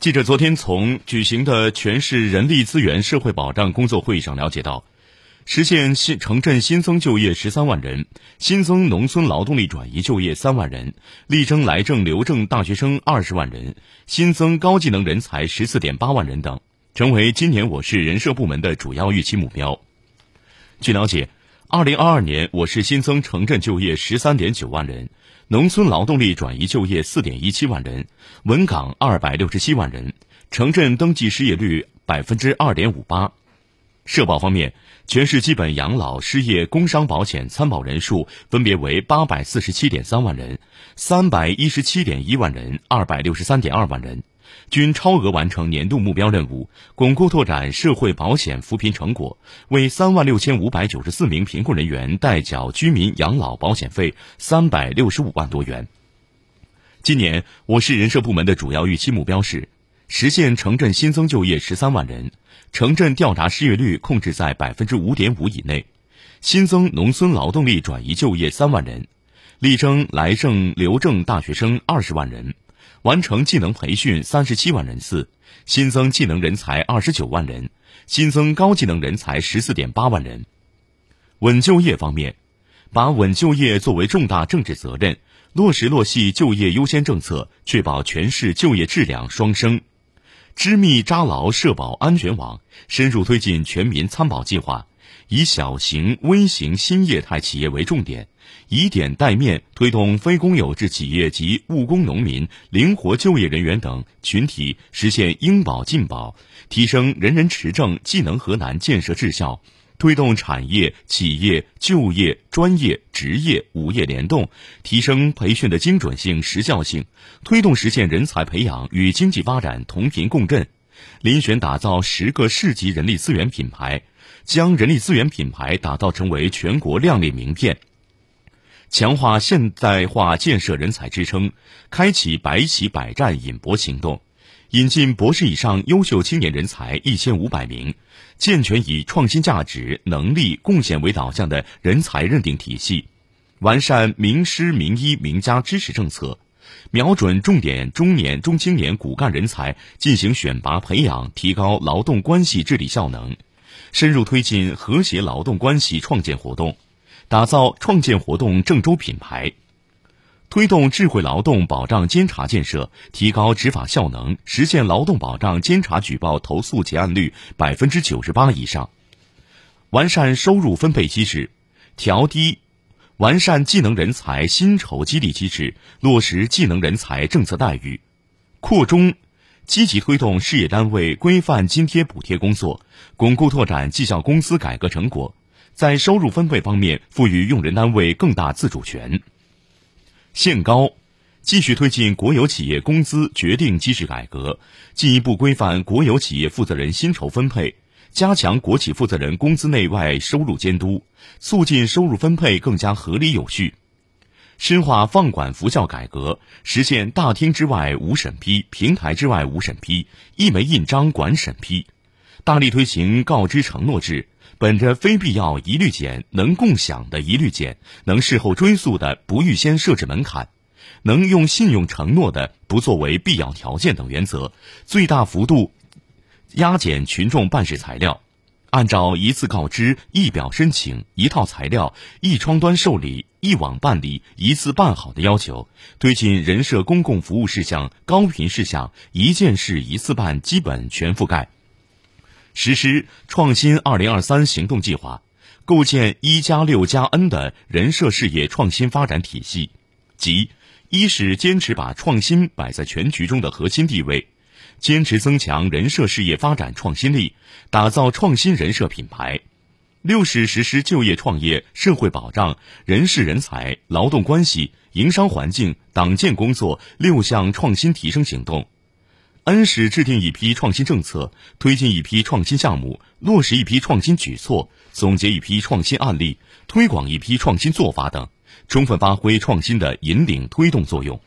记者昨天从举行的全市人力资源社会保障工作会议上了解到，实现新城镇新增就业十三万人，新增农村劳动力转移就业三万人，力争来证留证大学生二十万人，新增高技能人才十四点八万人等，成为今年我市人社部门的主要预期目标。据了解，二零二二年我市新增城镇就业十三点九万人。农村劳动力转移就业四点一七万人，稳岗二百六十七万人，城镇登记失业率百分之二点五八。社保方面，全市基本养老、失业、工伤保险参保人数分别为八百四十七点三万人、三百一十七点一万人、二百六十三点二万人。均超额完成年度目标任务，巩固拓展社会保险扶贫成果，为三万六千五百九十四名贫困人员代缴居民养老保险费三百六十五万多元。今年我市人社部门的主要预期目标是实现城镇新增就业十三万人，城镇调查失业率控制在百分之五点五以内，新增农村劳动力转移就业三万人，力争来证留正大学生二十万人。完成技能培训三十七万人次，新增技能人才二十九万人，新增高技能人才十四点八万人。稳就业方面，把稳就业作为重大政治责任，落实落细就业优先政策，确保全市就业质量双升。织密扎牢社保安全网，深入推进全民参保计划，以小型、微型新业态企业为重点。以点带面推动非公有制企业及务工农民、灵活就业人员等群体实现应保尽保，提升人人持证、技能河南建设质效，推动产业、企业、就业、专业、职业五业联动，提升培训的精准性、时效性，推动实现人才培养与经济发展同频共振，遴选打造十个市级人力资源品牌，将人力资源品牌打造成为全国亮丽名片。强化现代化建设人才支撑，开启百企百战引博行动，引进博士以上优秀青年人才一千五百名，健全以创新价值、能力、贡献为导向的人才认定体系，完善名师、名医、名家支持政策，瞄准重点中年、中青年骨干人才进行选拔培养，提高劳动关系治理效能，深入推进和谐劳动关系创建活动。打造创建活动郑州品牌，推动智慧劳动保障监察建设，提高执法效能，实现劳动保障监察举报投诉结案率百分之九十八以上。完善收入分配机制，调低完善技能人才薪酬激励机制，落实技能人才政策待遇。扩中，积极推动事业单位规范津贴补贴工作，巩固拓展绩效工资改革成果。在收入分配方面，赋予用人单位更大自主权。限高，继续推进国有企业工资决定机制改革，进一步规范国有企业负责人薪酬分配，加强国企负责人工资内外收入监督，促进收入分配更加合理有序。深化放管服效改革，实现大厅之外无审批、平台之外无审批、一枚印章管审批，大力推行告知承诺制。本着非必要一律减，能共享的一律减，能事后追溯的不预先设置门槛，能用信用承诺的不作为必要条件等原则，最大幅度压减群众办事材料，按照一次告知、一表申请、一套材料、一窗端受理、一网办理、一次办好的要求，推进人社公共服务事项、高频事项一件事一次办基本全覆盖。实施创新二零二三行动计划，构建一加六加 N 的人社事业创新发展体系，即一是坚持把创新摆在全局中的核心地位，坚持增强人社事业发展创新力，打造创新人社品牌；六是实施就业创业、社会保障、人事人才、劳动关系、营商环境、党建工作六项创新提升行动。N 是制定一批创新政策，推进一批创新项目，落实一批创新举措，总结一批创新案例，推广一批创新做法等，充分发挥创新的引领推动作用。